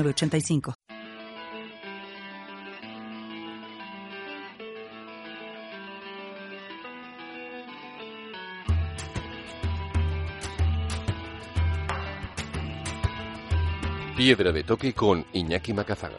85 Piedra de toque con Iñaki Macazaga.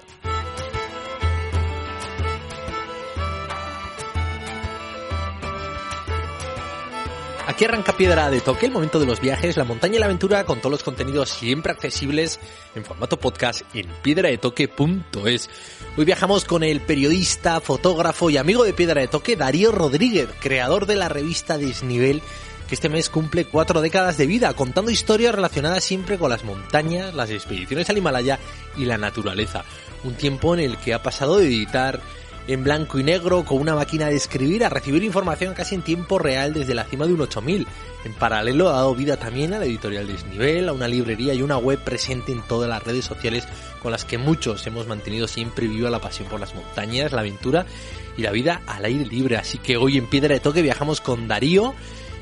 Aquí arranca Piedra de Toque, el momento de los viajes, la montaña y la aventura con todos los contenidos siempre accesibles en formato podcast en piedradetoque.es. Hoy viajamos con el periodista, fotógrafo y amigo de Piedra de Toque, Darío Rodríguez, creador de la revista Desnivel, que este mes cumple cuatro décadas de vida, contando historias relacionadas siempre con las montañas, las expediciones al Himalaya y la naturaleza. Un tiempo en el que ha pasado de editar en blanco y negro con una máquina de escribir a recibir información casi en tiempo real desde la cima de un 8000. En paralelo ha dado vida también a la editorial Desnivel, a una librería y una web presente en todas las redes sociales con las que muchos hemos mantenido siempre viva la pasión por las montañas, la aventura y la vida al aire libre. Así que hoy en Piedra de Toque viajamos con Darío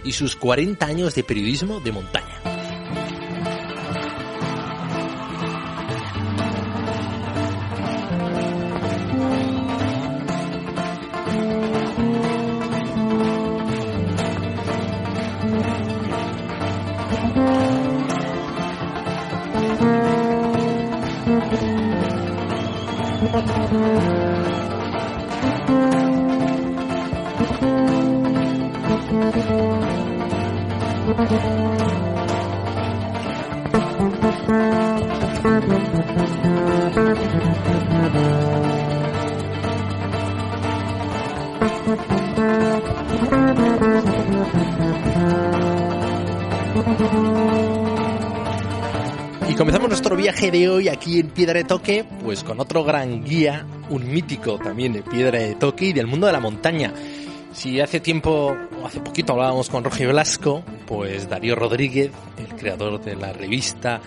y sus 40 años de periodismo de montaña. Piedra de Toque, pues con otro gran guía, un mítico también de Piedra de Toque y del mundo de la montaña. Si hace tiempo, hace poquito hablábamos con Roger Velasco, pues Darío Rodríguez, el creador de la revista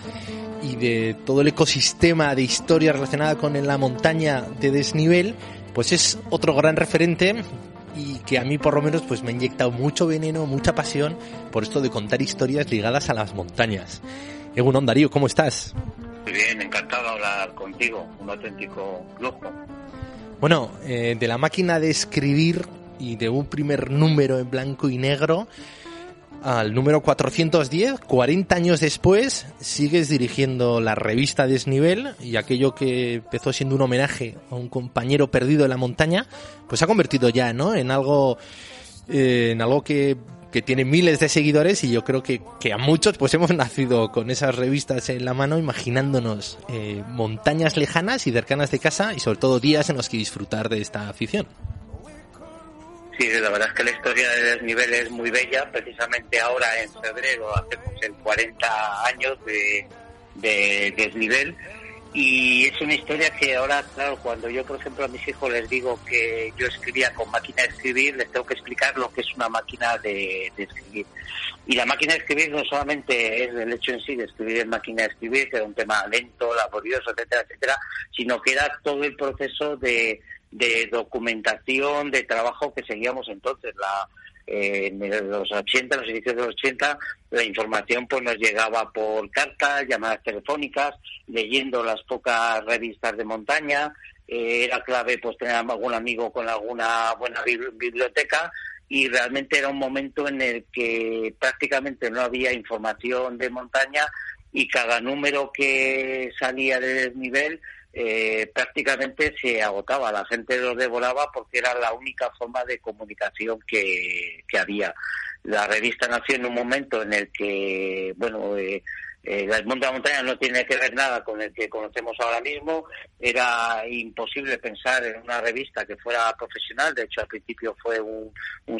y de todo el ecosistema de historia relacionada con la montaña de desnivel, pues es otro gran referente y que a mí por lo menos pues me ha inyectado mucho veneno, mucha pasión por esto de contar historias ligadas a las montañas. Egunon Darío, ¿cómo estás? Muy bien, encantado contigo, un auténtico lujo. Bueno, eh, de la máquina de escribir y de un primer número en blanco y negro al número 410, 40 años después, sigues dirigiendo la revista Desnivel y aquello que empezó siendo un homenaje a un compañero perdido en la montaña, pues se ha convertido ya, ¿no? En algo, eh, en algo que, que, tiene miles de seguidores y yo creo que, que, a muchos pues hemos nacido con esas revistas en la mano imaginándonos eh, montañas lejanas y cercanas de casa y sobre todo días en los que disfrutar de esta afición. Sí, la verdad es que la historia de Desnivel es muy bella. Precisamente ahora en febrero hacemos el 40 años de, de Desnivel. Y es una historia que ahora, claro, cuando yo, por ejemplo, a mis hijos les digo que yo escribía con máquina de escribir, les tengo que explicar lo que es una máquina de, escribir. Y la máquina de escribir no solamente es el hecho en sí de escribir en máquina de escribir, que era un tema lento, laborioso, etcétera, etcétera, sino que era todo el proceso de, de documentación, de trabajo que seguíamos entonces. La, en los 80, los inicios de los 80, la información pues nos llegaba por cartas, llamadas telefónicas, leyendo las pocas revistas de montaña. Eh, era clave pues tener algún amigo con alguna buena biblioteca y realmente era un momento en el que prácticamente no había información de montaña y cada número que salía de desnivel eh, prácticamente se agotaba, la gente lo devoraba porque era la única forma de comunicación que, que había. La revista nació en un momento en el que, bueno, eh, eh, el mundo de la montaña no tiene que ver nada con el que conocemos ahora mismo. Era imposible pensar en una revista que fuera profesional. De hecho, al principio fue un,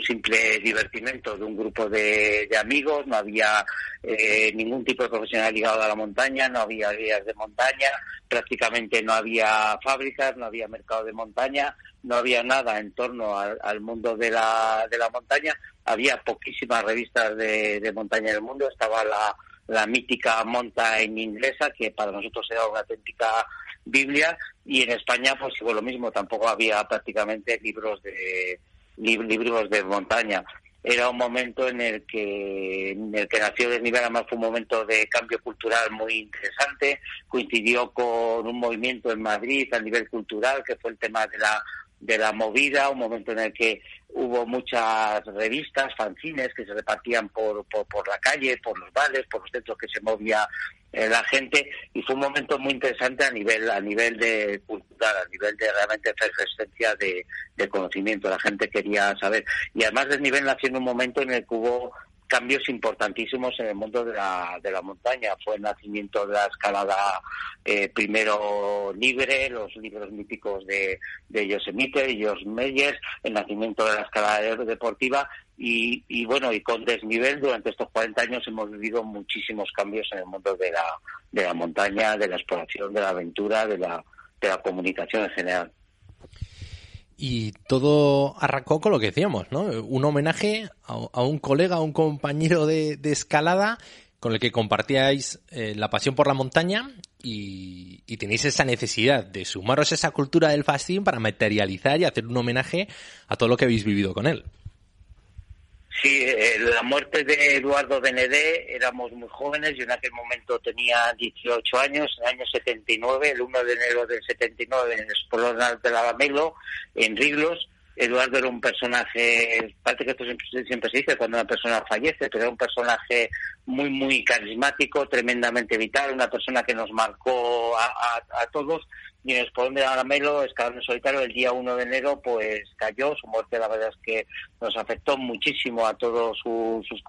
simple divertimento de un grupo de, amigos. No había eh, ningún tipo de profesional ligado a la montaña, no había guías de montaña, prácticamente no había fábricas, no había mercado de montaña, no había nada en torno al, mundo de la, de la montaña. Había poquísimas revistas de, de montaña en el mundo. Estaba la la mítica monta en inglesa, que para nosotros era una auténtica Biblia, y en España pues fue lo mismo, tampoco había prácticamente libros de libros de montaña. Era un momento en el que en el que nació Desnivel, además fue un momento de cambio cultural muy interesante, coincidió con un movimiento en Madrid a nivel cultural, que fue el tema de la de la movida, un momento en el que hubo muchas revistas, fanzines que se repartían por, por, la calle, por los bares, por los centros que se movía eh, la gente y fue un momento muy interesante a nivel a nivel de cultural, a nivel de realmente efervescencia de, de conocimiento. La gente quería saber y además del nivel nació en un momento en el que hubo cambios importantísimos en el mundo de la, de la montaña. Fue el nacimiento de la escalada eh, primero libre, los libros míticos de, de Yosemite, Jos Meyers, el nacimiento de la escalada deportiva y, y, bueno, y con desnivel durante estos 40 años hemos vivido muchísimos cambios en el mundo de la, de la montaña, de la exploración, de la aventura, de la, de la comunicación en general. Y todo arrancó con lo que decíamos, ¿no? Un homenaje a, un colega, a un compañero de, escalada con el que compartíais eh, la pasión por la montaña y, y, tenéis esa necesidad de sumaros a esa cultura del fasting para materializar y hacer un homenaje a todo lo que habéis vivido con él. Sí, eh, la muerte de Eduardo Benedé, éramos muy jóvenes, yo en aquel momento tenía 18 años, en el año 79, el 1 de enero del 79, en el Espolón de Lavamelo, en Riglos. Eduardo era un personaje, parece que esto siempre, se dice cuando una persona fallece, pero era un personaje muy, muy carismático, tremendamente vital, una persona que nos marcó a, a todos y en el de Aramelo, Escalón Solitario, el día 1 de enero, pues cayó. Su muerte, la verdad es que nos afectó muchísimo a todos sus, sus,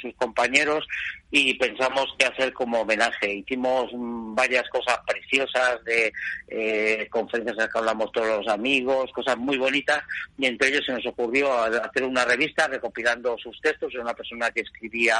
sus, compañeros y pensamos qué hacer como homenaje. Hicimos varias cosas preciosas, de eh, conferencias en las que hablamos todos los amigos, cosas muy bonitas, y entre ellos se nos ocurrió hacer una revista recopilando sus textos. Era una persona que escribía,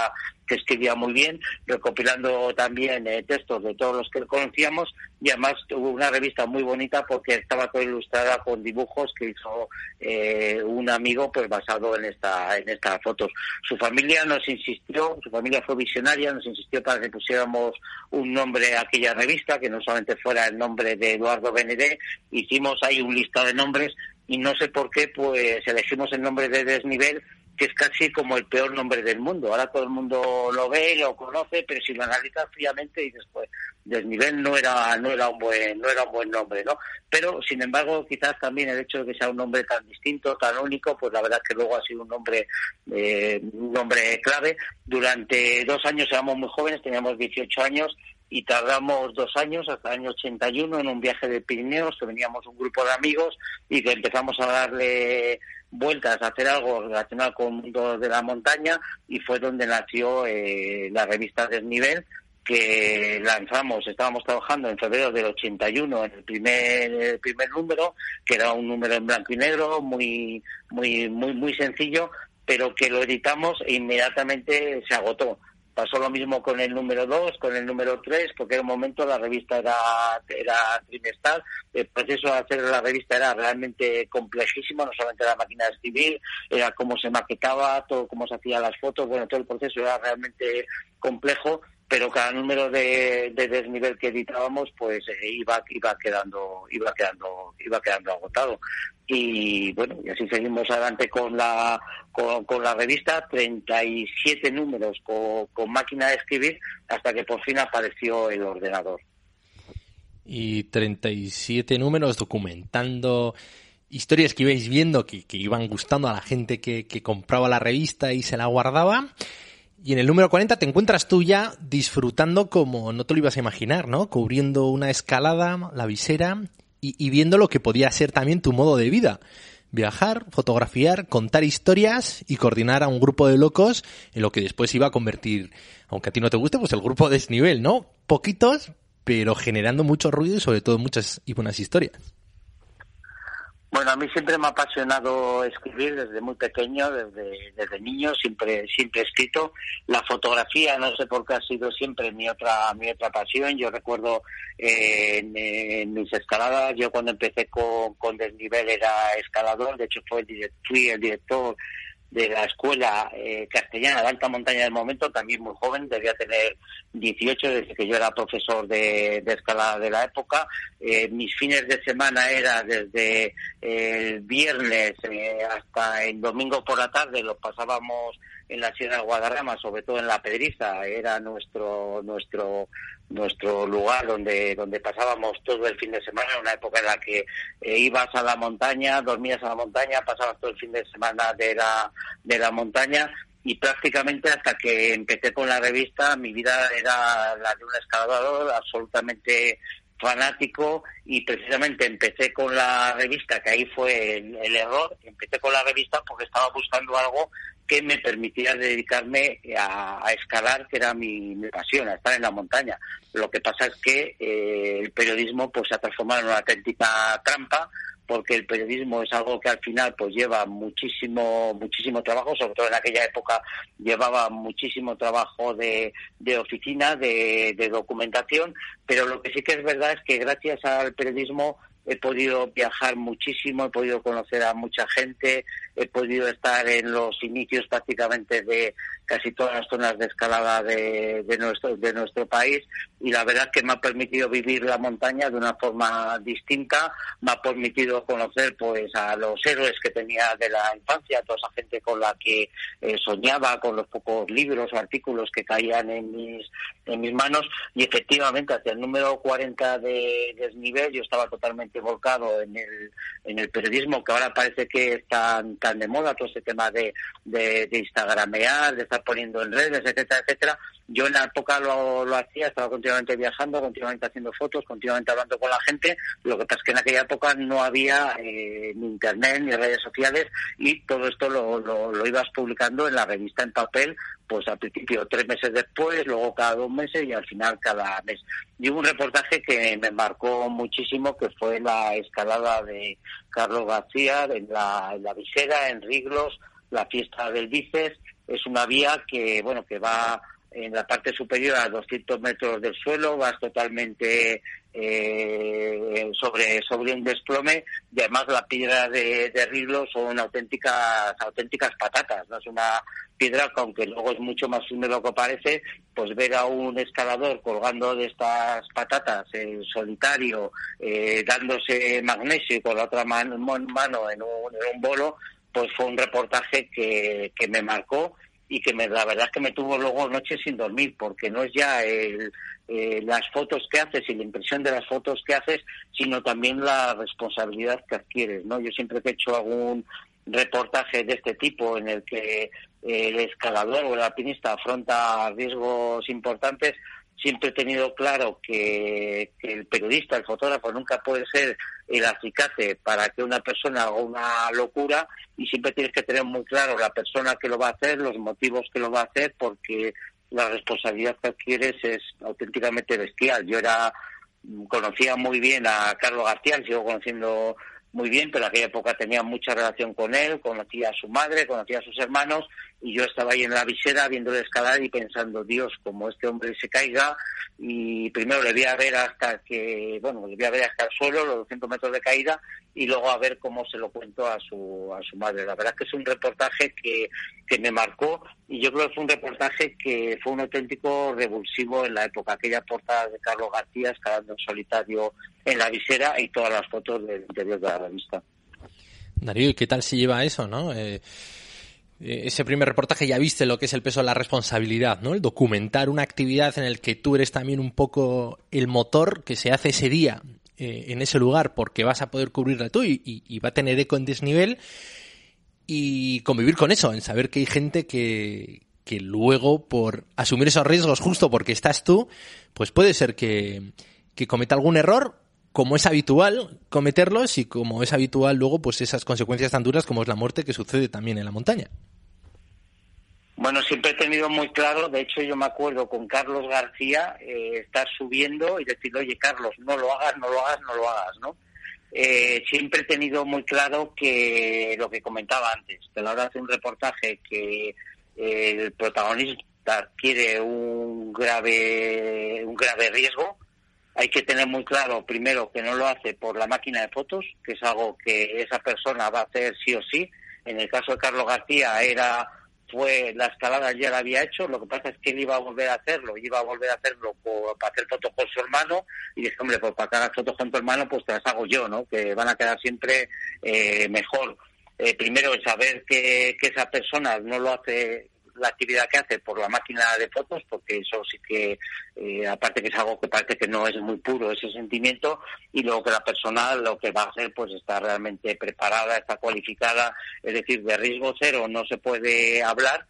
que escribía muy bien, recopilando también eh, textos de todos los que conocíamos, y además tuvo una revista muy bonita porque estaba toda ilustrada con dibujos que hizo eh, un amigo pues basado en esta en estas fotos. Su familia nos insistió, su familia fue visionaria, nos insistió para que pusiéramos un nombre a aquella revista, que no solamente fuera el nombre de Eduardo Benedé, hicimos ahí un listado de nombres y no sé por qué pues elegimos el nombre de Desnivel que es casi como el peor nombre del mundo. Ahora todo el mundo lo ve, lo conoce, pero si lo analizas fríamente dices, pues, desnivel no era, no era un buen, no era un buen nombre, ¿no? Pero, sin embargo, quizás también el hecho de que sea un nombre tan distinto, tan único, pues la verdad que luego ha sido un nombre, eh, un nombre clave. Durante dos años éramos muy jóvenes, teníamos 18 años, y tardamos dos años, hasta el año 81, en un viaje de Pirineos, que veníamos un grupo de amigos y que empezamos a darle vueltas a hacer algo relacionado con el mundo de la montaña y fue donde nació eh, la revista Desnivel que lanzamos, estábamos trabajando en febrero del 81 en el primer primer número, que era un número en blanco y negro, muy muy muy muy sencillo, pero que lo editamos e inmediatamente se agotó. Pasó lo mismo con el número 2, con el número 3, porque en un momento la revista era, era trimestral. El proceso de hacer la revista era realmente complejísimo, no solamente la máquina de escribir, era cómo se maquetaba, todo cómo se hacían las fotos, bueno, todo el proceso era realmente complejo pero cada número de, desnivel que editábamos pues eh, iba iba quedando iba quedando iba quedando agotado. Y bueno y así seguimos adelante con la con, la revista. 37 números con, máquina de escribir hasta que por fin apareció el ordenador. Y 37 números documentando historias que ibais viendo que, iban gustando a la gente que, que compraba la revista y se la guardaba y en el número 40 te encuentras tú ya disfrutando como no te lo ibas a imaginar, ¿no? Cubriendo una escalada, la visera y, viendo lo que podía ser también tu modo de vida. viajar, fotografiar, contar historias y coordinar a un grupo de locos en lo que después iba a convertir, aunque a ti no te guste, pues el grupo desnivel, ¿no? Poquitos, pero generando mucho ruido y sobre todo muchas y buenas historias. Bueno, a mí siempre me ha apasionado escribir desde muy pequeño, desde, desde niño, siempre, siempre he escrito. La fotografía, no sé por qué ha sido siempre mi otra, mi otra pasión. Yo recuerdo eh, en, mis escaladas, yo cuando empecé con, con desnivel era escalador, de hecho fue el, fui el director de la escuela eh, castellana de alta montaña del momento, también muy joven, debía tener 18 desde que yo era profesor de, escalada de la época. Eh, mis fines de semana era desde el viernes eh, hasta el domingo por la tarde, los pasábamos en la Sierra de Guadarrama, sobre todo en la Pedriza, era nuestro nuestro nuestro lugar donde donde pasábamos todo el fin de semana, una época en la que eh, ibas a la montaña, dormías a la montaña, pasabas todo el fin de semana de la de la montaña y prácticamente hasta que empecé con la revista mi vida era la de un escalador absolutamente fanático y precisamente empecé con la revista, que ahí fue el, error, empecé con la revista porque estaba buscando algo que me permitiera dedicarme a, escalar, que era mi, pasión, a estar en la montaña. Lo que pasa es que eh, el periodismo pues se ha transformado en una auténtica trampa porque el periodismo es algo que al final pues lleva muchísimo muchísimo trabajo, sobre todo en aquella época llevaba muchísimo trabajo de, oficina, de documentación, pero lo que sí que es verdad es que gracias al periodismo he podido viajar muchísimo, he podido conocer a mucha gente, he podido estar en los inicios prácticamente de casi todas las zonas de escalada de, nuestro de nuestro país y la verdad que me ha permitido vivir la montaña de una forma distinta, me ha permitido conocer pues a los héroes que tenía de la infancia, a toda esa gente con la que eh, soñaba, con los pocos libros o artículos que caían en mis en mis manos. Y efectivamente hacia el número 40 de desnivel yo estaba totalmente volcado en el en el periodismo que ahora parece que es tan tan de moda todo ese tema de, de, de instagramear, de estar poniendo en redes, etcétera, etcétera. Yo en la época lo, lo hacía, estaba continuamente viajando, continuamente haciendo fotos, continuamente hablando con la gente. Lo que pasa es que en aquella época no había eh, ni internet ni redes sociales y todo esto lo, lo, ibas publicando en la revista en papel pues al principio tres meses después, luego cada dos meses y al final cada mes. Y hubo un reportaje que me marcó muchísimo, que fue la escalada de Carlos García en la, en la visera, en Riglos, la fiesta del Dices. Es una vía que, bueno, que va en la parte superior a 200 metros del suelo, vas totalmente eh, sobre, sobre un desplome y además la piedra de, de Riglos son auténticas, auténticas patatas, no es una piedra que aunque luego es mucho más lo que parece, pues ver a un escalador colgando de estas patatas en solitario, eh, dándose magnesio y con la otra mano en, un, en un bolo, pues fue un reportaje que, que me marcó y que me, la verdad es que me tuvo luego noches sin dormir, porque no es ya el, eh, las fotos que haces y la impresión de las fotos que haces, sino también la responsabilidad que adquieres, ¿no? Yo siempre que he hecho algún reportaje de este tipo en el que el escalador o el alpinista afronta riesgos importantes, siempre he tenido claro que, el periodista, el fotógrafo, nunca puede ser el acicate para que una persona haga una locura y siempre tienes que tener muy claro la persona que lo va a hacer, los motivos que lo va a hacer, porque la responsabilidad que adquieres es auténticamente bestial. Yo era conocía muy bien a Carlos García, sigo conociendo muy bien, pero en aquella época tenía mucha relación con él, conocía a su madre, conocía a sus hermanos y yo estaba ahí en la visera viéndole escalar y pensando, Dios, como este hombre se caiga y primero le voy a ver hasta que, bueno, le voy a ver hasta el suelo, los 200 metros de caída y luego a ver cómo se lo cuento a su, a su madre. La verdad es que es un reportaje que, que me marcó y yo creo que fue un reportaje que fue un auténtico revulsivo en la época, aquella portada de Carlos García escalando en solitario en la visera y todas las fotos del interior de la revista. Darío, ¿y qué tal se lleva eso, no? Eh, ese primer reportaje ya viste lo que es el peso de la responsabilidad, ¿no? El documentar una actividad en el que tú eres también un poco el motor que se hace ese día eh, en ese lugar porque vas a poder cubrirla tú y, va a tener eco en desnivel y convivir con eso, en saber que hay gente que, que luego por asumir esos riesgos justo porque estás tú, pues puede ser que, que cometa algún error como es habitual cometerlos y como es habitual luego pues esas consecuencias tan duras como es la muerte que sucede también en la montaña. Bueno, siempre he tenido muy claro, de hecho yo me acuerdo con Carlos García eh, estar subiendo y decir, oye Carlos, no lo hagas, no lo hagas, no lo hagas, ¿no? Eh, siempre he tenido muy claro que lo que comentaba antes, que a la hora de hacer un reportaje que el protagonista quiere un grave, un grave riesgo, hay que tener muy claro, primero, que no lo hace por la máquina de fotos, que es algo que esa persona va a hacer sí o sí. En el caso de Carlos García era fue la escalada ya la había hecho, lo que pasa es que él iba a volver a hacerlo, iba a volver a hacerlo para hacer fotos con su hermano y dije, hombre, pues para que hagas fotos con tu hermano, pues te las hago yo, ¿no? Que van a quedar siempre eh, mejor. Eh, primero, saber que, que esa persona no lo hace la actividad que hace por la máquina de fotos, porque eso sí que, eh, aparte que es algo que parece que no es muy puro ese sentimiento, y luego que la persona lo que va a hacer pues está realmente preparada, está cualificada, es decir, de riesgo cero no se puede hablar,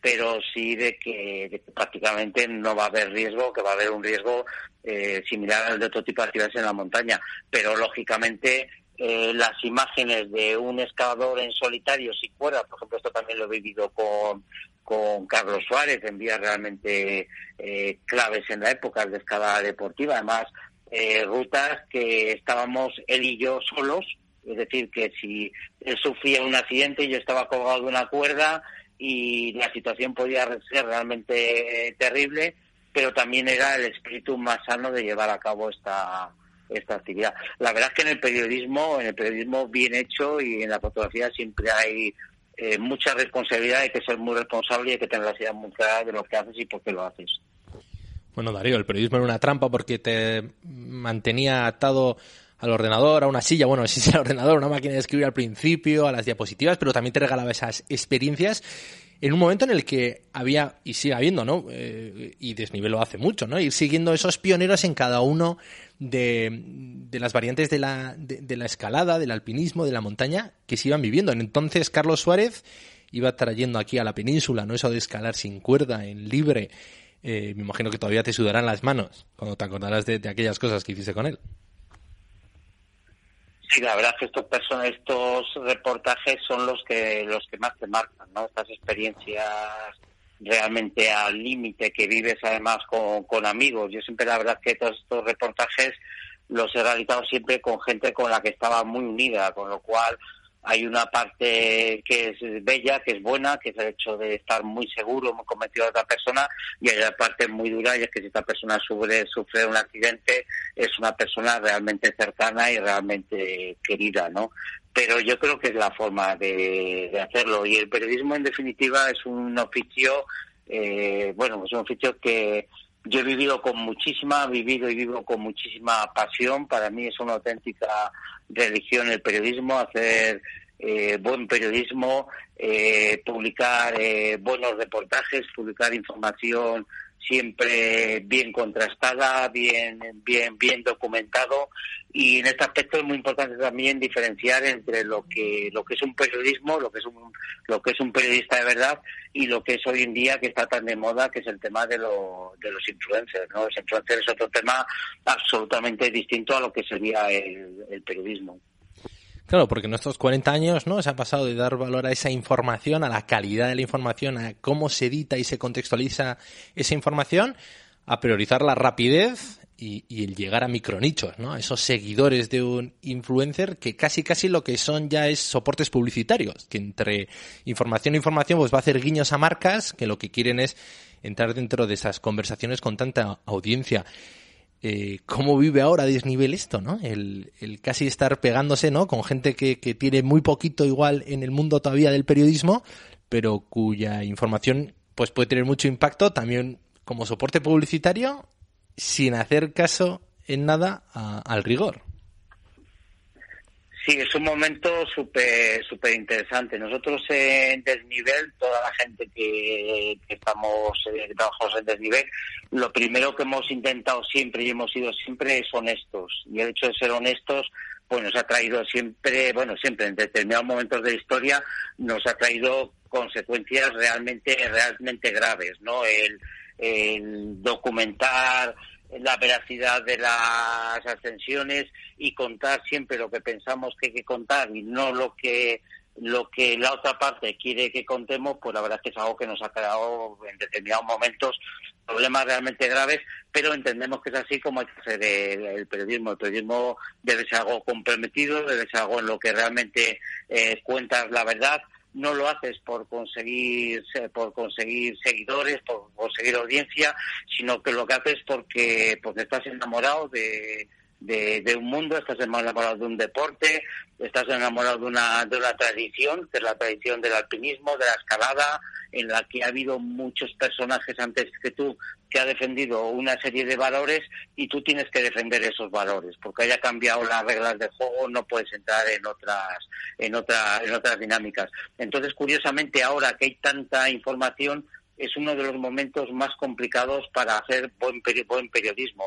pero sí de que, prácticamente no va a haber riesgo, que va a haber un riesgo eh, similar al de otro tipo de actividades en la montaña. Pero lógicamente eh, las imágenes de un excavador en solitario si fuera, por ejemplo, esto también lo he vivido con, con Carlos Suárez en vías realmente eh, claves en la época de escalada deportiva. Además, eh, rutas que estábamos él y yo solos, es decir, que si él sufría un accidente, yo estaba colgado de una cuerda y la situación podía ser realmente terrible, pero también era el espíritu más sano de llevar a cabo esta esta actividad. La verdad es que en el periodismo, en el periodismo bien hecho y en la fotografía siempre hay eh, mucha responsabilidad, hay que ser muy responsable y hay que tener la idea muy clara de lo que haces y por qué lo haces. Bueno, Darío, el periodismo era una trampa porque te mantenía atado al ordenador, a una silla, bueno, si es el ordenador, una máquina de escribir al principio, a las diapositivas, pero también te regalaba esas experiencias en un momento en el que había, y sigue habiendo, ¿no? Eh, y desniveló hace mucho, ¿no? Ir siguiendo esos pioneros en cada uno de, de las variantes de la, de, la escalada, del alpinismo, de la montaña que se iban viviendo. Entonces, Carlos Suárez iba trayendo aquí a la península, ¿no? Eso de escalar sin cuerda, en libre. Eh, me imagino que todavía te sudarán las manos cuando te acordarás de, de aquellas cosas que hiciste con él. Sí, la verdad es que estos personas, estos reportajes son los que los que más te marcan, ¿no? Estas experiencias realmente al límite que vives además con, con amigos. Yo siempre la verdad que todos estos reportajes los he realizado siempre con gente con la que estaba muy unida, con lo cual hay una parte que es bella, que es buena, que es el hecho de estar muy seguro, muy convencido de otra persona, y hay una parte muy dura, y es que si esta persona sufre, sufre un accidente, es una persona realmente cercana y realmente querida, ¿no? Pero yo creo que es la forma de, hacerlo, y el periodismo, en definitiva, es un oficio, eh, bueno, es un oficio que yo he vivido con muchísima, vivido y vivo con muchísima pasión. Para mí es una auténtica religión el periodismo, hacer eh, buen periodismo, eh, publicar eh, buenos reportajes, publicar información siempre bien contrastada, bien, bien, bien documentado y en este aspecto es muy importante también diferenciar entre lo que lo que es un periodismo, lo que es un lo que es un periodista de verdad y lo que es hoy en día que está tan de moda, que es el tema de, lo, de los influencers, ¿no? Los influencers es otro tema absolutamente distinto a lo que sería el periodismo. Claro, porque en estos 40 años no se ha pasado de dar valor a esa información, a la calidad de la información, a cómo se edita y se contextualiza esa información, a priorizar la rapidez y, el llegar a micronichos, ¿no? A esos seguidores de un influencer que casi casi lo que son ya es soportes publicitarios, que entre información e información pues va a hacer guiños a marcas que lo que quieren es entrar dentro de esas conversaciones con tanta audiencia eh, cómo vive ahora a desnivel esto, ¿no? El, casi estar pegándose, ¿no? Con gente que, que tiene muy poquito igual en el mundo todavía del periodismo, pero cuya información pues puede tener mucho impacto también como soporte publicitario sin hacer caso en nada al rigor. Sí, es un momento súper súper interesante. Nosotros en desnivel, toda la gente que, estamos eh, trabajamos en desnivel, lo primero que hemos intentado siempre y hemos sido siempre es honestos. Y el hecho de ser honestos, pues nos ha traído siempre, bueno, siempre en determinados momentos de la historia, nos ha traído consecuencias realmente realmente graves, ¿no? El documentar la veracidad de las ascensiones y contar siempre lo que pensamos que hay que contar y no lo que lo que la otra parte quiere que contemos, pues la verdad es que es algo que nos ha creado en determinados momentos problemas realmente graves, pero entendemos que es así como hay hacer el, periodismo. El periodismo debe ser algo comprometido, debe ser algo en lo que realmente eh, cuentas la verdad. No lo haces por conseguir por conseguir seguidores, por conseguir audiencia, sino que lo que haces porque porque estás enamorado de, de, un mundo, estás enamorado de un deporte, estás enamorado de una, de una tradición, que es la tradición del alpinismo, de la escalada, en la que ha habido muchos personajes antes que tú que ha defendido una serie de valores y tú tienes que defender esos valores porque haya cambiado las reglas de juego no puedes entrar en otras en otras en otras dinámicas entonces curiosamente ahora que hay tanta información es uno de los momentos más complicados para hacer buen, buen periodismo.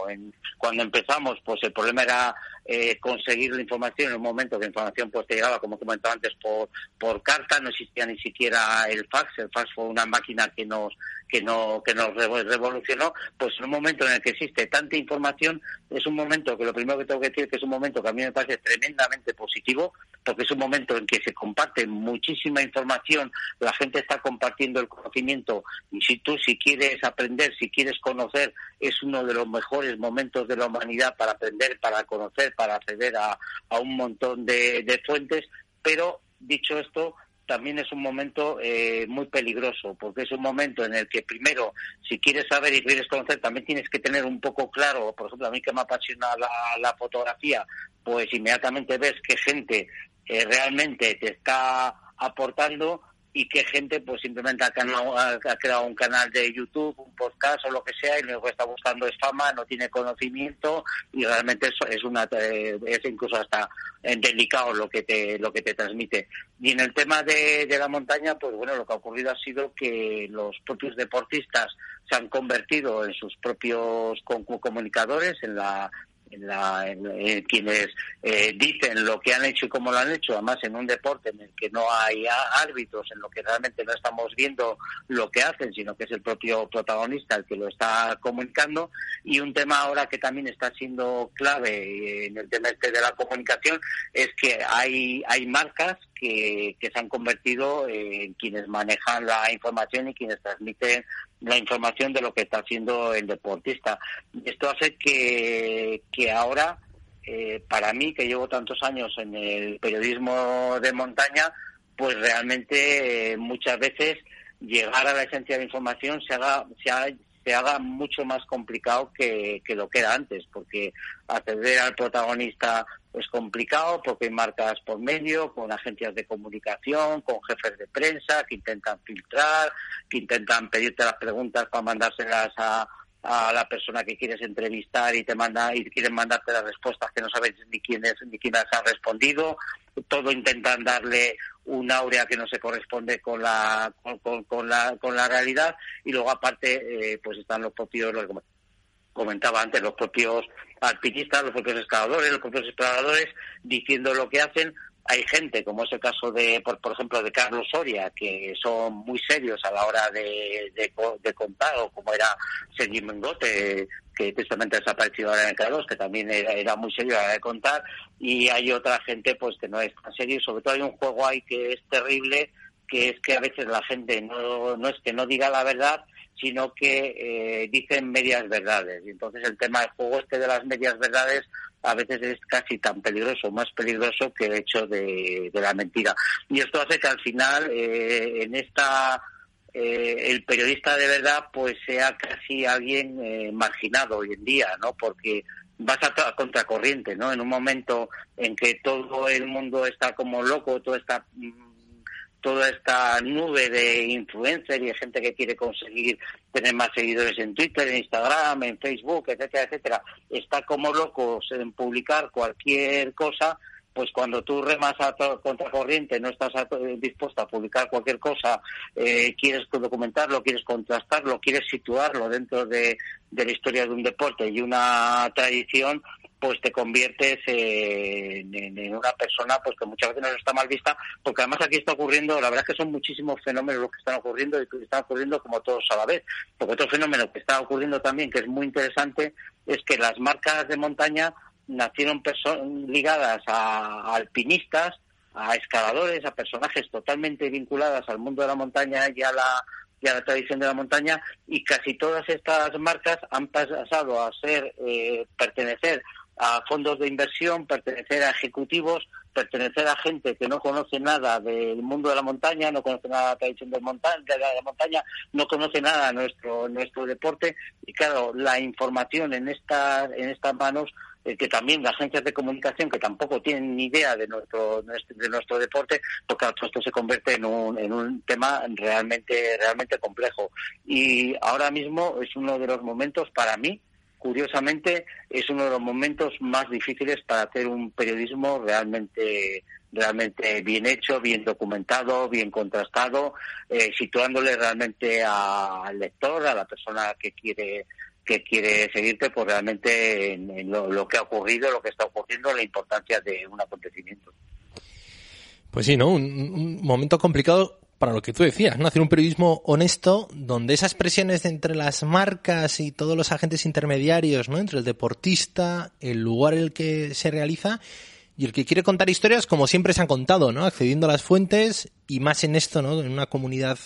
Cuando empezamos, pues el problema era eh, conseguir la información en un momento que la información pues te llegaba, como comentaba antes, por, por carta, no existía ni siquiera el fax, el fax fue una máquina que nos que no que nos revolucionó, pues en un momento en el que existe tanta información, es un momento que lo primero que tengo que decir es que es un momento que a mí me parece tremendamente positivo, porque es un momento en que se comparte muchísima información, la gente está compartiendo el conocimiento y si tú si quieres aprender, si quieres conocer, es uno de los mejores momentos de la humanidad para aprender, para conocer, para acceder a, un montón de, fuentes, pero dicho esto, también es un momento eh, muy peligroso, porque es un momento en el que primero, si quieres saber y quieres conocer, también tienes que tener un poco claro, por ejemplo, a mí que me apasiona la, fotografía, pues inmediatamente ves que gente eh, realmente te está aportando y que gente pues simplemente ha, creado un canal de YouTube, un podcast o lo que sea y lo que está buscando es fama, no tiene conocimiento y realmente eso es una eh, es incluso hasta delicado lo que te lo que te transmite. Y en el tema de, de la montaña, pues bueno, lo que ha ocurrido ha sido que los propios deportistas se han convertido en sus propios comunicadores en la la, en, quienes eh, dicen lo que han hecho y cómo lo han hecho, además en un deporte en el que no hay árbitros, en lo que realmente no estamos viendo lo que hacen, sino que es el propio protagonista el que lo está comunicando. Y un tema ahora que también está siendo clave en el tema este de la comunicación es que hay, hay marcas que, se han convertido en quienes manejan la información y quienes transmiten la información de lo que está haciendo el deportista. Esto hace que, que ahora, eh, para mí, que llevo tantos años en el periodismo de montaña, pues realmente eh, muchas veces llegar a la esencia de la información se haga, se, se haga mucho más complicado que, que, lo que era antes, porque acceder al protagonista es complicado porque hay marcas por medio, con agencias de comunicación, con jefes de prensa que intentan filtrar, que intentan pedirte las preguntas para mandárselas a, a la persona que quieres entrevistar y te manda y quieren mandarte las respuestas que no sabes ni quién es ni quién ha respondido. Todo intentan darle un áurea que no se corresponde con la con, con, la con la realidad y luego aparte eh, pues están los propios comentaba antes los propios alpinistas los propios escaladores los propios exploradores diciendo lo que hacen. Hay gente, como es el caso de, por, ejemplo, de Carlos Soria, que son muy serios a la hora de, contar, o como era Sergi Mengote, que tristemente ha desaparecido ahora en el que también era, muy serio a la hora de contar, y hay otra gente pues que no es tan serio, sobre todo hay un juego ahí que es terrible, que es que a veces la gente no, no es que no diga la verdad, sino que eh, dicen medias verdades. Y entonces el tema del juego este de las medias verdades a veces es casi tan peligroso, más peligroso que el hecho de, la mentira. Y esto hace que al final eh, en esta eh, el periodista de verdad pues sea casi alguien eh, marginado hoy en día, ¿no? Porque vas a, contracorriente, ¿no? En un momento en que todo el mundo está como loco, todo está mm, toda esta nube de influencers y de gente que quiere conseguir tener más seguidores en Twitter, en Instagram, en Facebook, etcétera, etcétera, está como locos en publicar cualquier cosa, pues cuando tú remas a contracorriente, no estás dispuesto a publicar cualquier cosa, eh, quieres documentarlo, quieres contrastarlo, quieres situarlo dentro de, de la historia de un deporte y una tradición, pues te conviertes en, una persona pues que muchas veces no está mal vista, porque además aquí está ocurriendo, la verdad que son muchísimos fenómenos los que están ocurriendo y que están ocurriendo como todos a la vez. Porque otro fenómeno que está ocurriendo también, que es muy interesante, es que las marcas de montaña nacieron ligadas a alpinistas, a escaladores, a personajes totalmente vinculadas al mundo de la montaña y a la, y a la tradición de la montaña y casi todas estas marcas han pasado a ser eh, pertenecer a fondos de inversión, pertenecer a ejecutivos, pertenecer a gente que no conoce nada del mundo de la montaña, no conoce nada de la tradición de, montaña, de la montaña, no conoce nada de nuestro nuestro deporte y claro, la información en estas en estas manos eh, que también las agencias de comunicación que tampoco tienen ni idea de nuestro, de nuestro deporte, porque esto se convierte en un, en un tema realmente, realmente complejo. Y ahora mismo es uno de los momentos para mí curiosamente es uno de los momentos más difíciles para hacer un periodismo realmente realmente bien hecho, bien documentado, bien contrastado, eh, situándole realmente al lector, a la persona que quiere que quiere seguirte pues realmente en, lo, que ha ocurrido, lo que está ocurriendo, la importancia de un acontecimiento. Pues sí, ¿no? Un, momento complicado para lo que tú decías, ¿no? Hacer un periodismo honesto donde esas presiones entre las marcas y todos los agentes intermediarios, ¿no? Entre el deportista, el lugar en el que se realiza y el que quiere contar historias como siempre se han contado, ¿no? Accediendo a las fuentes y más en esto, ¿no? En una comunidad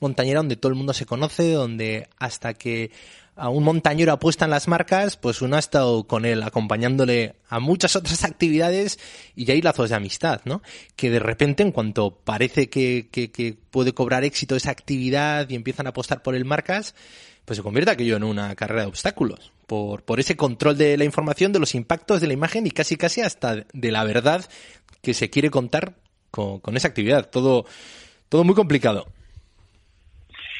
montañera donde todo el mundo se conoce, donde hasta que a un montañero apuesta en las marcas, pues uno ha estado con él acompañándole a muchas otras actividades y hay lazos de amistad, ¿no? Que de repente, en cuanto parece que, que, puede cobrar éxito esa actividad y empiezan a apostar por el marcas, pues se convierte aquello en una carrera de obstáculos. Por, por ese control de la información, de los impactos de la imagen y casi casi hasta de la verdad que se quiere contar con, con esa actividad. Todo, todo muy complicado.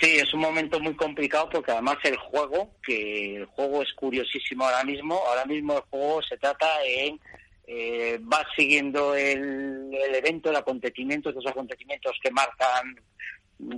Sí, es un momento muy complicado porque además el juego, que el juego es curiosísimo ahora mismo, ahora mismo el juego se trata en eh, va siguiendo el, evento, el acontecimiento, esos acontecimientos que marcan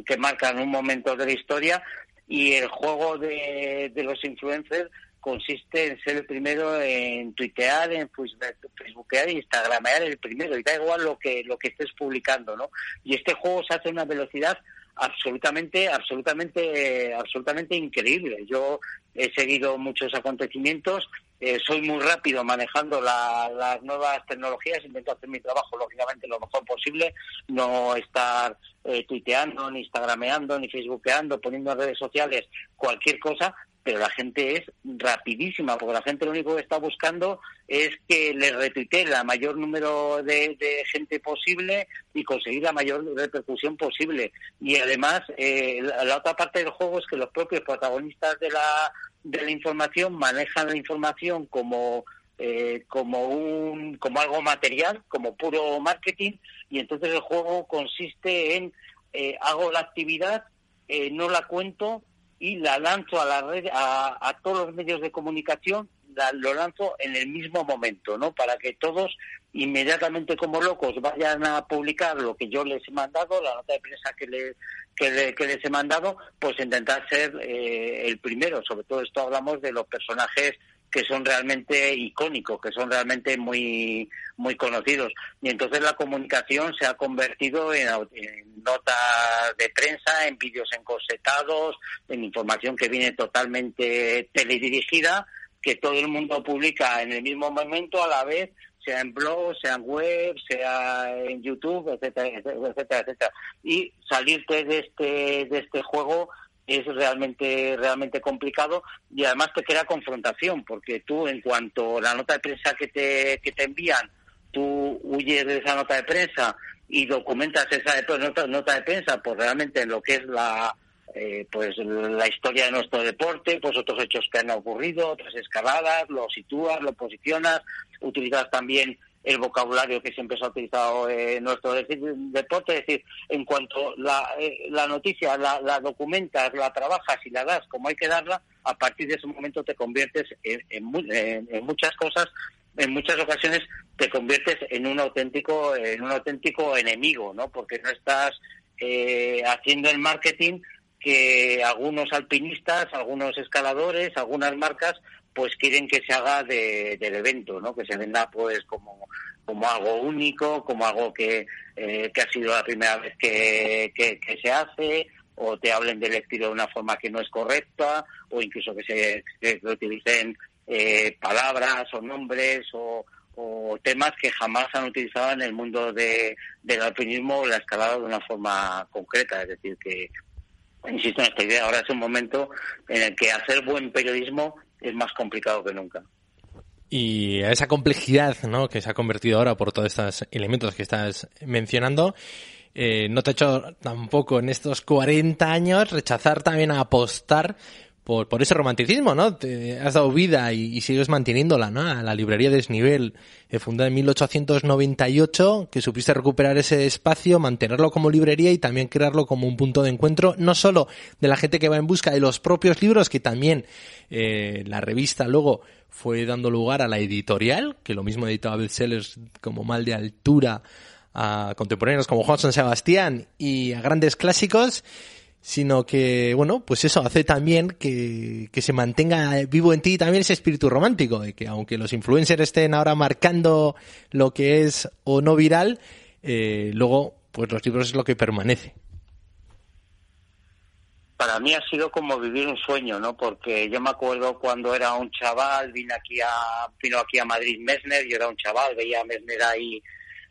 que marcan un momento de la historia y el juego de, de los influencers consiste en ser el primero en tuitear, en facebookear instagramear el primero y da igual lo que lo que estés publicando, ¿no? Y este juego se hace a una velocidad absolutamente, absolutamente, absolutamente increíble. Yo he seguido muchos acontecimientos, eh, soy muy rápido manejando las nuevas tecnologías, intento hacer mi trabajo lógicamente lo mejor posible, no estar eh, tuiteando, ni instagrameando, ni facebookeando, poniendo en redes sociales cualquier cosa, pero la gente es rapidísima, porque la gente lo único que está buscando es que le retuitee la mayor número de, gente posible y conseguir la mayor repercusión posible. Y además, eh, la, otra parte del juego es que los propios protagonistas de la, de la información manejan la información como eh, como un como algo material, como puro marketing, y entonces el juego consiste en eh, hago la actividad, no la cuento, y la lanzo a la red, a, todos los medios de comunicación, lo lanzo en el mismo momento, ¿no? Para que todos inmediatamente como locos vayan a publicar lo que yo les he mandado, la nota de prensa que, le, que, les he mandado, pues intentar ser eh, el primero. Sobre todo esto hablamos de los personajes que son realmente icónicos, que son realmente muy muy conocidos. Y entonces la comunicación se ha convertido en, notas de prensa, en vídeos encosetados, en información que viene totalmente teledirigida, que todo el mundo publica en el mismo momento a la vez sea en blog, sea en web, sea en YouTube, etcétera, etcétera, etcétera. Y salirte de este, de este juego es realmente realmente complicado y además te crea confrontación porque tú en cuanto la nota de prensa que te, que te envían tú huyes de esa nota de prensa y documentas esa nota, nota de prensa pues realmente en lo que es la eh, pues la historia de nuestro deporte, pues otros hechos que han ocurrido, otras escaladas, lo sitúas, lo posicionas, utilizas también el vocabulario que siempre se ha utilizado en nuestro deporte, es decir, en cuanto la, eh, la noticia la, documentas, la trabajas y la das como hay que darla, a partir de ese momento te conviertes en, en, muchas cosas, en muchas ocasiones te conviertes en un auténtico, en un auténtico enemigo, ¿no? Porque no estás eh, haciendo el marketing que algunos alpinistas, algunos escaladores, algunas marcas pues quieren que se haga del evento, ¿no? Que se venda pues como, como algo único, como algo que, eh, que ha sido la primera vez que, que, se hace, o te hablen del estilo de una forma que no es correcta, o incluso que se, que utilicen eh, palabras o nombres o, o temas que jamás han utilizado en el mundo de, del alpinismo o la escalada de una forma concreta. Es decir, que, insisto en esta idea, ahora es un momento en el que hacer buen periodismo es más complicado que nunca. Y a esa complejidad ¿no? que se ha convertido ahora por todos estos elementos que estás mencionando, eh, no te ha hecho tampoco en estos 40 años rechazar también a apostar por, por ese romanticismo, ¿no? Te has dado vida y, sigues manteniéndola, ¿no? A la librería Desnivel, eh, fundada en 1898, que supiste recuperar ese espacio, mantenerlo como librería y también crearlo como un punto de encuentro, no solo de la gente que va en busca de los propios libros, que también eh, la revista luego fue dando lugar a la editorial, que lo mismo editaba bestsellers como Mal de Altura, a contemporáneos como Juan San Sebastián y a grandes clásicos, sino que, bueno, pues eso hace también que, que se mantenga vivo en ti también ese espíritu romántico, de que aunque los influencers estén ahora marcando lo que es o no viral, eh, luego, pues los libros es lo que permanece. Para mí ha sido como vivir un sueño, ¿no? Porque yo me acuerdo cuando era un chaval, vine aquí a, vino aquí a Madrid Mesner, yo era un chaval, veía a Mesner ahí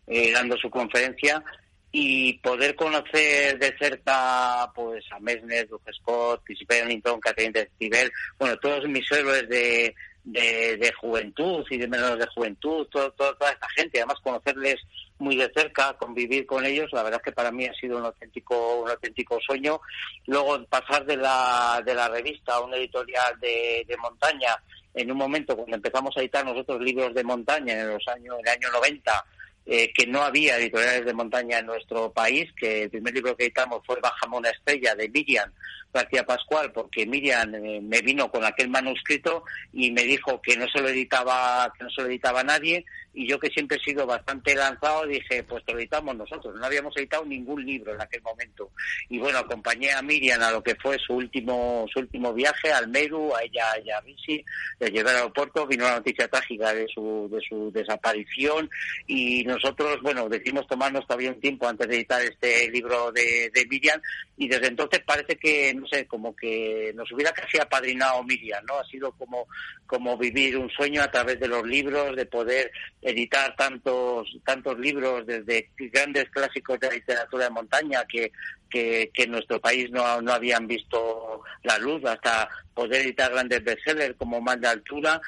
eh, dando su conferencia y poder conocer de cerca pues a Mesner, Doug Scott, Chris Bennington, Catherine Decibel, bueno, todos mis héroes de, de, juventud y de menos de juventud, todo, toda esta gente, además conocerles muy de cerca, convivir con ellos, la verdad es que para mí ha sido un auténtico, un auténtico sueño. Luego pasar de la, de la revista a una editorial de, de montaña, en un momento cuando empezamos a editar nosotros libros de montaña en los años, en el año 90, eh, que no había editoriales de montaña en nuestro país, que el primer libro que editamos fue Bajamos una estrella de Miriam García Pascual, porque Miriam eh, me vino con aquel manuscrito y me dijo que no se lo editaba, que no se lo editaba nadie, y yo que siempre he sido bastante lanzado dije, pues lo editamos nosotros, no habíamos editado ningún libro en aquel momento. Y bueno, acompañé a Miriam a lo que fue su último, su último viaje al Meru, a ella, a Risi, de llegar al aeropuerto, vino la noticia trágica de su, de su desaparición y nosotros, bueno, decidimos tomarnos todavía un tiempo antes de editar este libro de, de Miriam y desde entonces parece que, no sé, como que nos hubiera casi apadrinado Miriam, ¿no? Ha sido como, como vivir un sueño a través de los libros, de poder editar tantos tantos libros desde grandes clásicos de la literatura de montaña que, que, en nuestro país no, no habían visto la luz hasta poder editar grandes bestsellers como Mal de Altura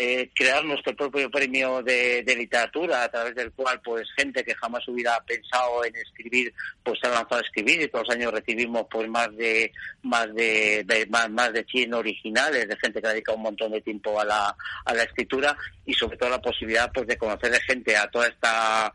eh, crear nuestro propio premio de, literatura a través del cual pues gente que jamás hubiera pensado en escribir pues se ha lanzado a escribir. Y todos los años recibimos pues más de más de, más, más, de 100 originales de gente que ha dedicado un montón de tiempo a la, a la escritura y sobre todo la posibilidad pues de conocer de gente a toda esta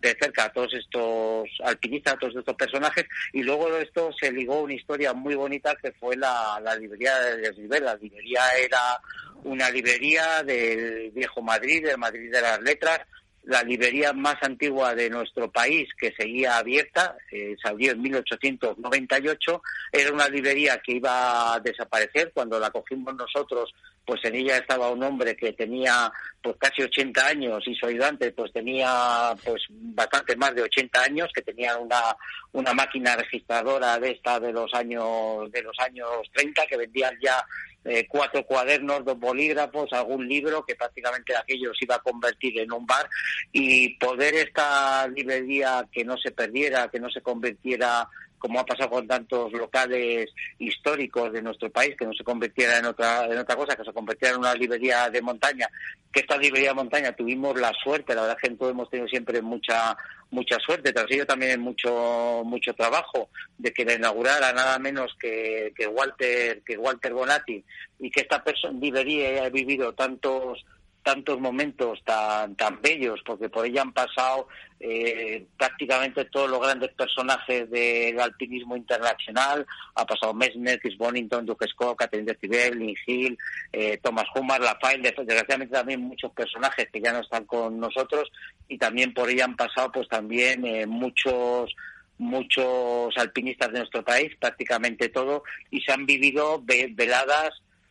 de cerca a todos estos alpinistas, a todos estos personajes, y luego de esto se ligó una historia muy bonita que fue la, la librería de Desnivel. La librería era una librería del viejo Madrid, del Madrid de las Letras, la librería más antigua de nuestro país que seguía abierta, eh, se abrió en 1898, era una librería que iba a desaparecer. Cuando la cogimos nosotros, pues en ella estaba un hombre que tenía pues casi 80 años y su ayudante pues tenía pues bastante más de 80 años, que tenía una, una máquina registradora de esta de los años de los años 30 que vendían ya eh, cuatro cuadernos, dos bolígrafos, algún libro que prácticamente aquello se iba a convertir en un bar y poder esta librería que no se perdiera, que no se convirtiera como ha pasado con tantos locales históricos de nuestro país, que no se convirtiera en otra, en otra cosa, que se convirtiera en una librería de montaña, que esta librería de montaña tuvimos la suerte, la verdad que todos hemos tenido siempre mucha mucha suerte, tras ello también mucho mucho trabajo de que la inaugurara nada menos que, que Walter que Walter Bonatti y que esta persona librería haya vivido tantos tantos momentos tan tan bellos, porque por ella han pasado eh, prácticamente todos los grandes personajes del alpinismo internacional. Ha pasado Messner, Chris Bonington, Duke Scott, Catherine Decibel, Lynn Hill, eh, Thomas Humar, Rafael, desgraciadamente también muchos personajes que ya no están con nosotros y también por ella han pasado pues también eh, muchos muchos alpinistas de nuestro país, prácticamente todo, y se han vivido veladas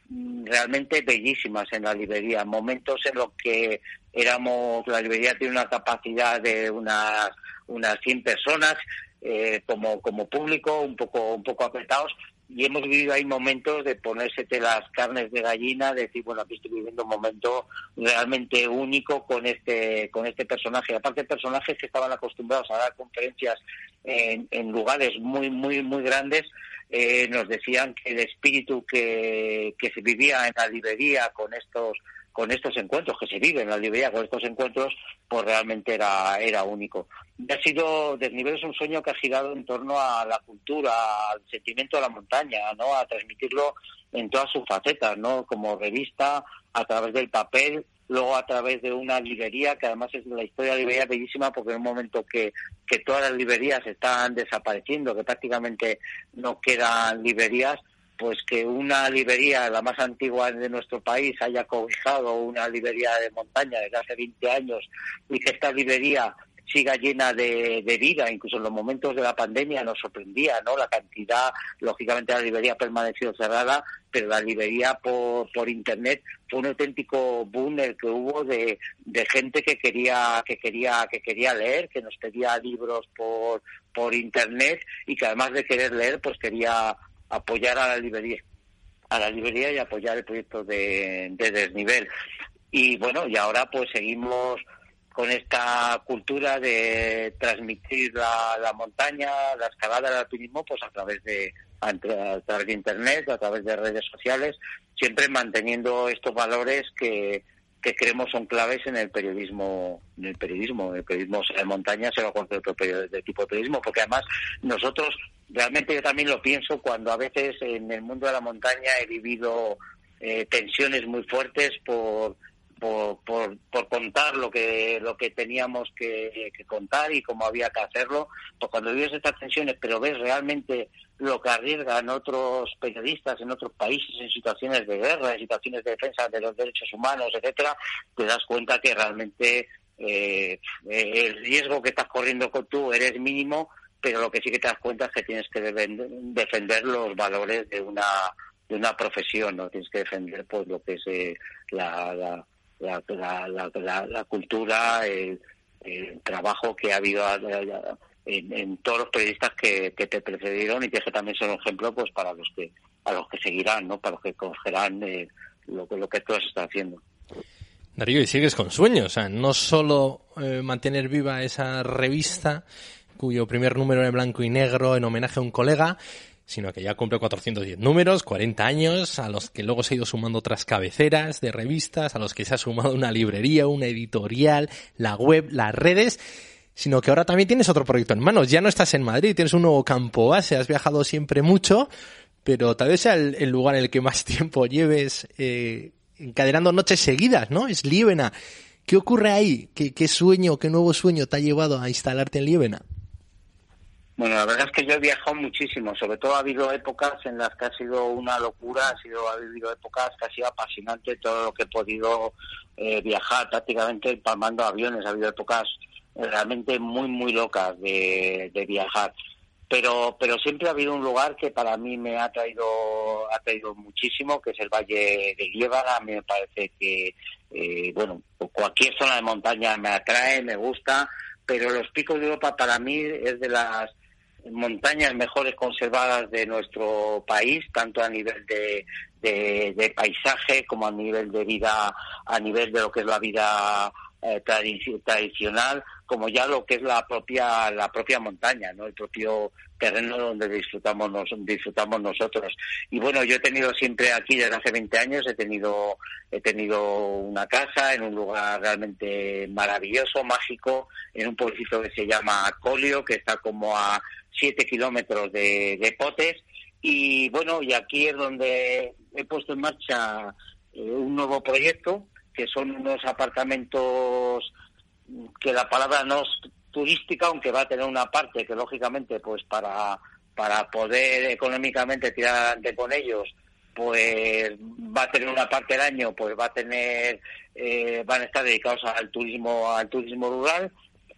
realmente bellísimas en la librería, momentos en los que éramos, la librería tiene una capacidad de unas, unas 100 personas eh, como, como público, un poco, un poco apretados, y hemos vivido ahí momentos de ponérsete las carnes de gallina, de decir, bueno, aquí estoy viviendo un momento realmente único con este, con este personaje. Aparte, personajes que estaban acostumbrados a dar conferencias en, en lugares muy, muy, muy grandes, eh, nos decían que el espíritu que, que se vivía en la librería con estos con estos encuentros, que se vive en la librería con estos encuentros, pues realmente era, era único. Ha sido, Desnivel es un sueño que ha girado en torno a la cultura, al sentimiento de la montaña, ¿no? A transmitirlo en todas sus facetas, ¿no? Como revista, a través del papel, luego a través de una librería, que además es la historia de la librería bellísima, porque en un momento que, que todas las librerías están desapareciendo, que prácticamente no quedan librerías, pues que una librería, la más antigua de nuestro país, haya cobijado una librería de montaña desde hace 20 años y que esta librería siga llena de, vida, incluso en los momentos de la pandemia nos sorprendía, ¿no? La cantidad, lógicamente la librería ha permanecido cerrada, pero la librería por, por internet fue un auténtico boom el que hubo de, de gente que quería, que quería, que quería leer, que nos pedía libros por, por internet y que además de querer leer, pues quería apoyar a la librería a la librería y apoyar el proyecto de, desnivel y bueno y ahora pues seguimos con esta cultura de transmitir la, montaña, la escalada, el alpinismo, pues a través de a, través de internet, a través de redes sociales, siempre manteniendo estos valores que, que creemos son claves en el periodismo, en el periodismo, el periodismo de montaña, sea cualquier otro de tipo de periodismo, porque además nosotros, realmente yo también lo pienso cuando a veces en el mundo de la montaña he vivido eh, tensiones muy fuertes por por, por, contar lo que lo que teníamos que, contar y cómo había que hacerlo, pues cuando vives estas tensiones, pero ves realmente lo que arriesgan otros periodistas en otros países en situaciones de guerra, en situaciones de defensa de los derechos humanos, etcétera, te das cuenta que realmente eh, el riesgo que estás corriendo con tú eres mínimo, pero lo que sí que te das cuenta es que tienes que defender los valores de una de una profesión, no tienes que defender pues lo que es eh, la la, la, cultura, el, trabajo que ha habido en, todos los periodistas que, te precedieron y que también son un ejemplo pues para los que a los que seguirán, ¿no? Para los que cogerán eh, lo, lo que tú estás haciendo. Darío, y sigues con sueños, o sea, no solo eh, mantener viva esa revista cuyo primer número era blanco y negro en homenaje a un colega, sino que ya cumple 410 números, 40 años, a los que luego se ha ido sumando otras cabeceras de revistas, a los que se ha sumado una librería, una editorial, la web, las redes, sino que ahora también tienes otro proyecto en manos. Ya no estás en Madrid, tienes un nuevo campo base, has viajado siempre mucho, pero tal vez sea el, lugar en el que más tiempo lleves eh, encadenando noches seguidas, ¿no? Es Líbena. ¿Qué ocurre ahí? ¿Qué, ¿Qué sueño, qué nuevo sueño te ha llevado a instalarte en Líbena? Bueno, la verdad es que yo he viajado muchísimo, sobre todo ha habido épocas en las que ha sido una locura, ha sido ha habido épocas que ha sido apasionante todo lo que he podido eh, viajar, prácticamente palmando aviones, ha habido épocas realmente muy muy locas de, viajar. Pero, pero siempre ha habido un lugar que para mí me ha traído, ha traído muchísimo, que es el Valle de Liébana. A mí me parece que, eh, bueno, cualquier zona de montaña me atrae, me gusta, pero los picos de Europa para mí es de las montañas mejores conservadas de nuestro país, tanto a nivel de, de, paisaje como a nivel de vida, a nivel de lo que es la vida eh, tradicional, como ya lo que es la propia la propia montaña, no el propio terreno donde disfrutamos nos, disfrutamos nosotros. Y bueno, yo he tenido siempre aquí desde hace 20 años he tenido he tenido una casa en un lugar realmente maravilloso, mágico, en un pueblito que se llama Colio, que está como a 7 kilómetros de, Potes. Y bueno, y aquí es donde he puesto en marcha eh, un nuevo proyecto, que son unos apartamentos que la palabra no es turística, aunque va a tener una parte que lógicamente pues para, para poder económicamente tirar adelante con ellos, pues va a tener una parte del año, pues va a tener, eh, van a estar dedicados al turismo, al turismo rural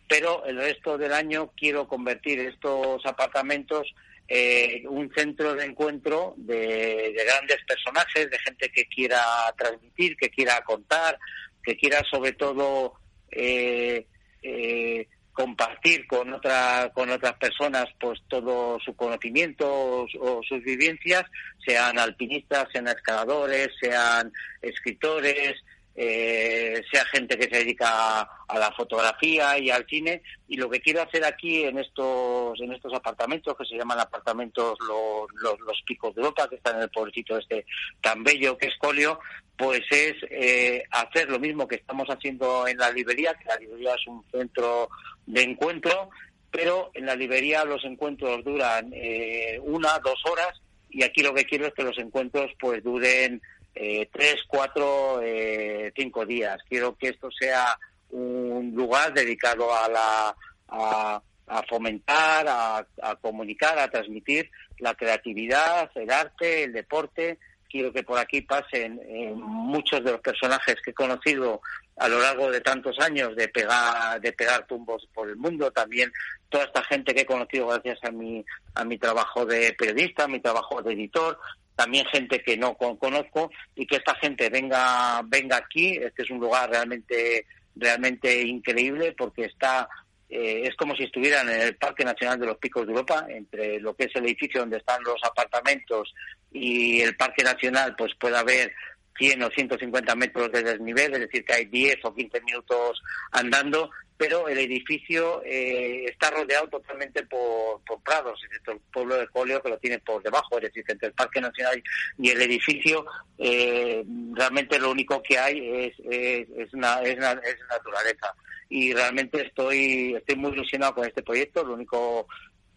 pero el resto del año quiero convertir estos apartamentos eh, un centro de encuentro de, grandes personajes, de gente que quiera transmitir, que quiera contar, que quiera sobre todo eh, eh, compartir con otra, con otras personas pues todo su conocimiento o, sus vivencias, sean alpinistas, sean escaladores, sean escritores, eh, sea gente que se dedica a, la fotografía y al cine. Y lo que quiero hacer aquí en estos en estos apartamentos que se llaman apartamentos los, los, picos de Europa que están en el pueblecito este tan bello que es Colio pues es eh, hacer lo mismo que estamos haciendo en la librería que la librería es un centro de encuentro pero en la librería los encuentros duran eh, una dos horas y aquí lo que quiero es que los encuentros pues duren eh, tres, cuatro, eh, cinco días. Quiero que esto sea un lugar dedicado a la a, fomentar, a, comunicar, a transmitir la creatividad, el arte, el deporte. Quiero que por aquí pasen eh, muchos de los personajes que he conocido a lo largo de tantos años de pegar de pegar tumbos por el mundo. También toda esta gente que he conocido gracias a mi a mi trabajo de periodista, a mi trabajo de editor, también gente que no conozco y que esta gente venga venga aquí este es un lugar realmente realmente increíble porque está eh, es como si estuvieran en el Parque Nacional de los Picos de Europa entre lo que es el edificio donde están los apartamentos y el Parque Nacional pues puede haber 100 o 150 metros de desnivel, es decir, que hay 10 o 15 minutos andando, pero el edificio eh, está rodeado totalmente por, prados, es decir, el pueblo de Colio que lo tiene por debajo, es decir, entre el Parque Nacional y el edificio, eh, realmente lo único que hay es, es, es, una, es, naturaleza. Y realmente estoy, estoy muy ilusionado con este proyecto, lo único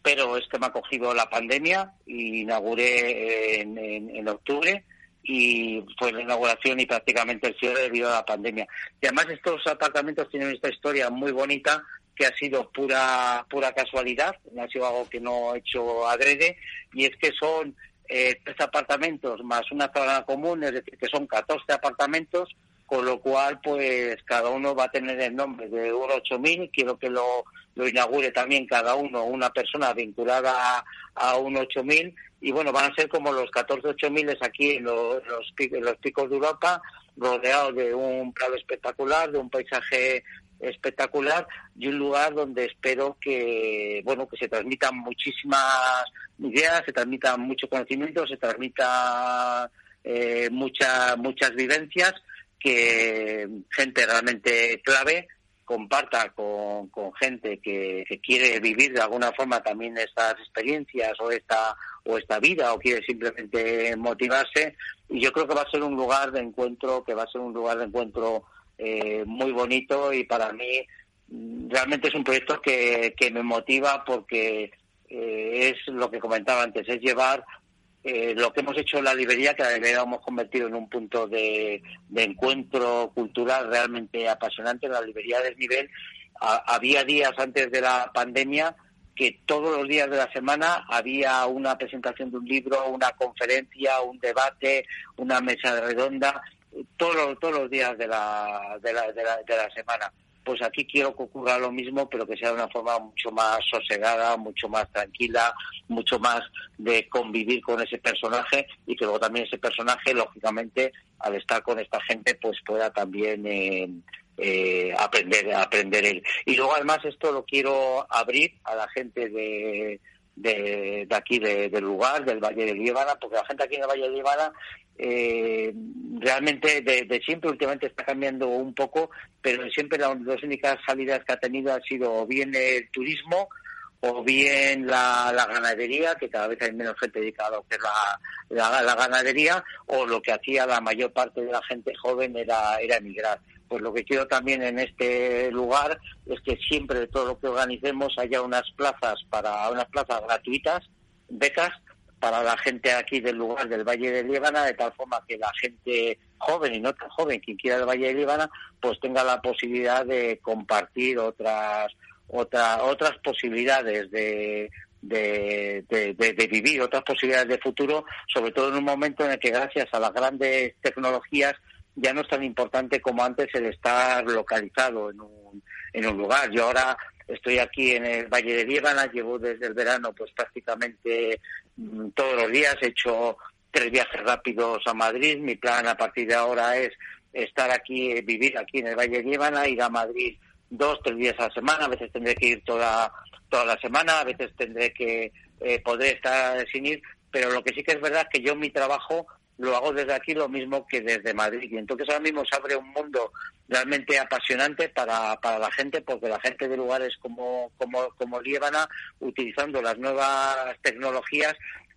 pero es que me ha cogido la pandemia y inauguré en, en octubre y fue la inauguración y prácticamente el cierre debido a la pandemia. Y además estos apartamentos tienen esta historia muy bonita que ha sido pura pura casualidad, no ha sido algo que no he hecho adrede, y es que son eh, tres apartamentos más una zona común, es decir, que son 14 apartamentos, con lo cual pues cada uno va a tener el nombre de un 8000, quiero que lo, lo inaugure también cada uno, una persona vinculada a, a un 8000 y bueno, van a ser como los 14 8000 aquí en los, los, picos de Europa, rodeados de un prado espectacular, de un paisaje espectacular y un lugar donde espero que bueno que se transmitan muchísimas ideas, se transmitan mucho conocimiento, se transmita eh, muchas muchas vivencias que gente realmente clave comparta con, con gente que, quiere vivir de alguna forma también estas experiencias o esta o esta vida o quiere simplemente motivarse y yo creo que va a ser un lugar de encuentro que va a ser un lugar de encuentro eh, muy bonito y para mí mm, realmente es un proyecto que, que me motiva porque eh, es lo que comentaba antes es llevar eh, lo que hemos hecho en la librería, que la librería hemos convertido en un punto de, encuentro cultural realmente apasionante, la librería del nivel, había días antes de la pandemia que todos los días de la semana había una presentación de un libro, una conferencia, un debate, una mesa redonda, todos, todos los días de la, de la, de la, de la semana. Pues aquí quiero que ocurra lo mismo, pero que sea de una forma mucho más sosegada, mucho más tranquila, mucho más de convivir con ese personaje y que luego también ese personaje, lógicamente, al estar con esta gente, pues pueda también eh, eh, aprender, aprender él. Y luego además esto lo quiero abrir a la gente de, de, aquí, del lugar, del Valle de Líbana, porque la gente aquí en el Valle de Líbana eh, realmente de, siempre últimamente está cambiando un poco, pero siempre las únicas salidas que ha tenido han sido o bien el turismo o bien la, ganadería, que cada vez hay menos gente dedicada a que es la, la, ganadería, o lo que hacía la mayor parte de la gente joven era, era emigrar. Pues lo que quiero también en este lugar es que siempre de todo lo que organicemos haya unas plazas para unas plazas gratuitas, becas para la gente aquí del lugar del Valle de Líbana, de tal forma que la gente joven y no tan joven, quien quiera del Valle de Líbana, pues tenga la posibilidad de compartir otras otra, otras posibilidades de, de, de, vivir, otras posibilidades de futuro, sobre todo en un momento en el que gracias a las grandes tecnologías ya no es tan importante como antes el estar localizado en un, en un lugar. Yo ahora estoy aquí en el Valle de Líbana, llevo desde el verano pues prácticamente mm, todos los días, he hecho tres viajes rápidos a Madrid, mi plan a partir de ahora es estar aquí, vivir aquí en el Valle de Líbana, ir a Madrid dos, tres días a la semana, a veces tendré que ir toda, toda la semana, a veces tendré que eh, poder estar sin ir, pero lo que sí que es verdad es que yo mi trabajo lo hago desde aquí lo mismo que desde Madrid. Y entonces ahora mismo se abre un mundo realmente apasionante para, para la gente, porque la gente de lugares como, como, como Líbana, utilizando las nuevas tecnologías,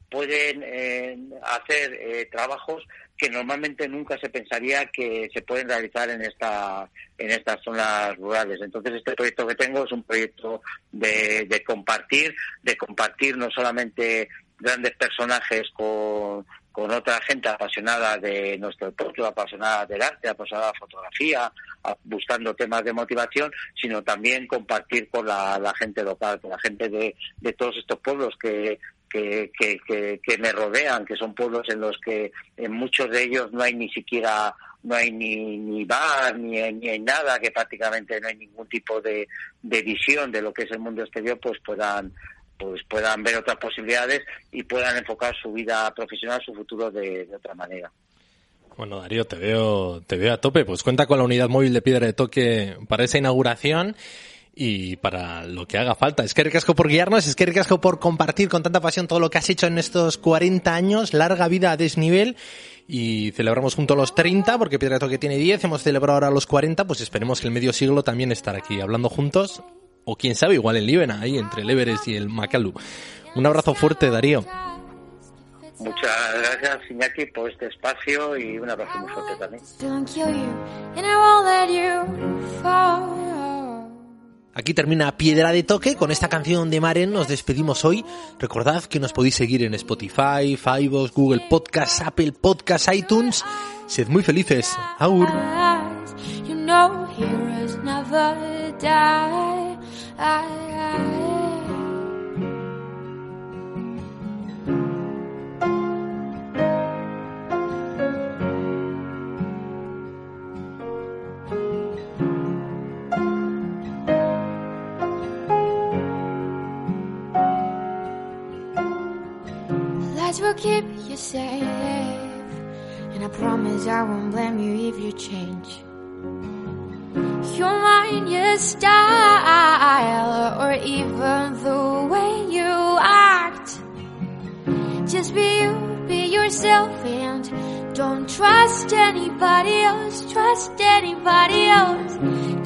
pueden eh, hacer eh, trabajos que normalmente nunca se pensaría que se pueden realizar en esta en estas zonas rurales. Entonces este proyecto que tengo es un proyecto de, de compartir, de compartir no solamente grandes personajes con, con otra gente apasionada de nuestro propio, apasionada del arte, apasionada de la fotografía, buscando temas de motivación, sino también compartir con la, gente local, con la gente de, de todos estos pueblos que, que, que, que, me rodean, que son pueblos en los que en muchos de ellos no hay ni siquiera no hay ni, ni bar, ni, ni hay nada, que prácticamente no hay ningún tipo de, de visión de lo que es el mundo exterior, pues puedan pues puedan ver otras posibilidades y puedan enfocar su vida profesional, su futuro de, otra manera. Bueno, Darío, te veo, te veo a tope. Pues cuenta con la unidad móvil de Piedra de Toque para esa inauguración y para lo que haga falta. Es que ricasco por guiarnos, es que ricasco por compartir con tanta pasión todo lo que has hecho en estos 40 años, larga vida a desnivel y celebramos junto a los 30 porque Piedra de Toque tiene 10, hemos celebrado ahora los 40, pues esperemos que el medio siglo también estar aquí hablando juntos o quién sabe, igual en Líbana, ahí entre el Everest y el Makalu. Un abrazo fuerte, Darío. Muchas gracias, Iñaki, por este espacio y un abrazo muy fuerte también. Aquí termina Piedra de Toque. Con esta canción de Maren nos despedimos hoy. Recordad que nos podéis seguir en Spotify, Fivos, Google Podcasts, Apple Podcasts, iTunes. Sed muy felices. Aur. I, will keep you safe, and I promise I won't blame you if you change your style, or even the way you act. Just be you, be yourself, and don't trust anybody else. Trust anybody else.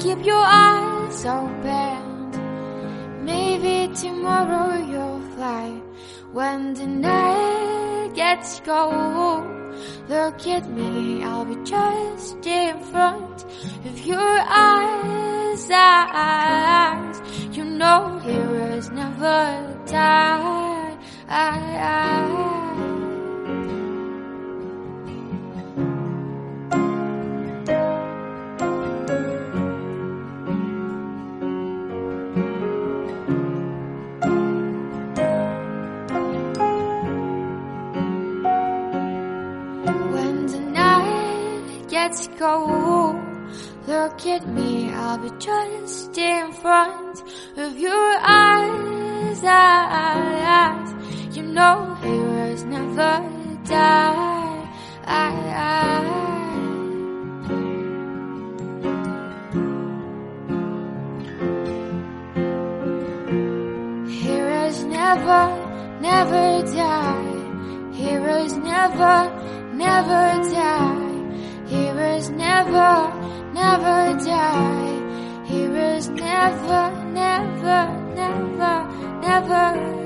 Keep your eyes open. Maybe tomorrow you'll fly when the night gets cold. Look at me, I'll be just in front of your eyes, you know heroes never die. When the night gets cold Look at me, I'll be just in front of your eyes, eyes. You know heroes never die. Heroes never, never die. Heroes never, never die. Heroes never, never die. Heroes never, never, never, never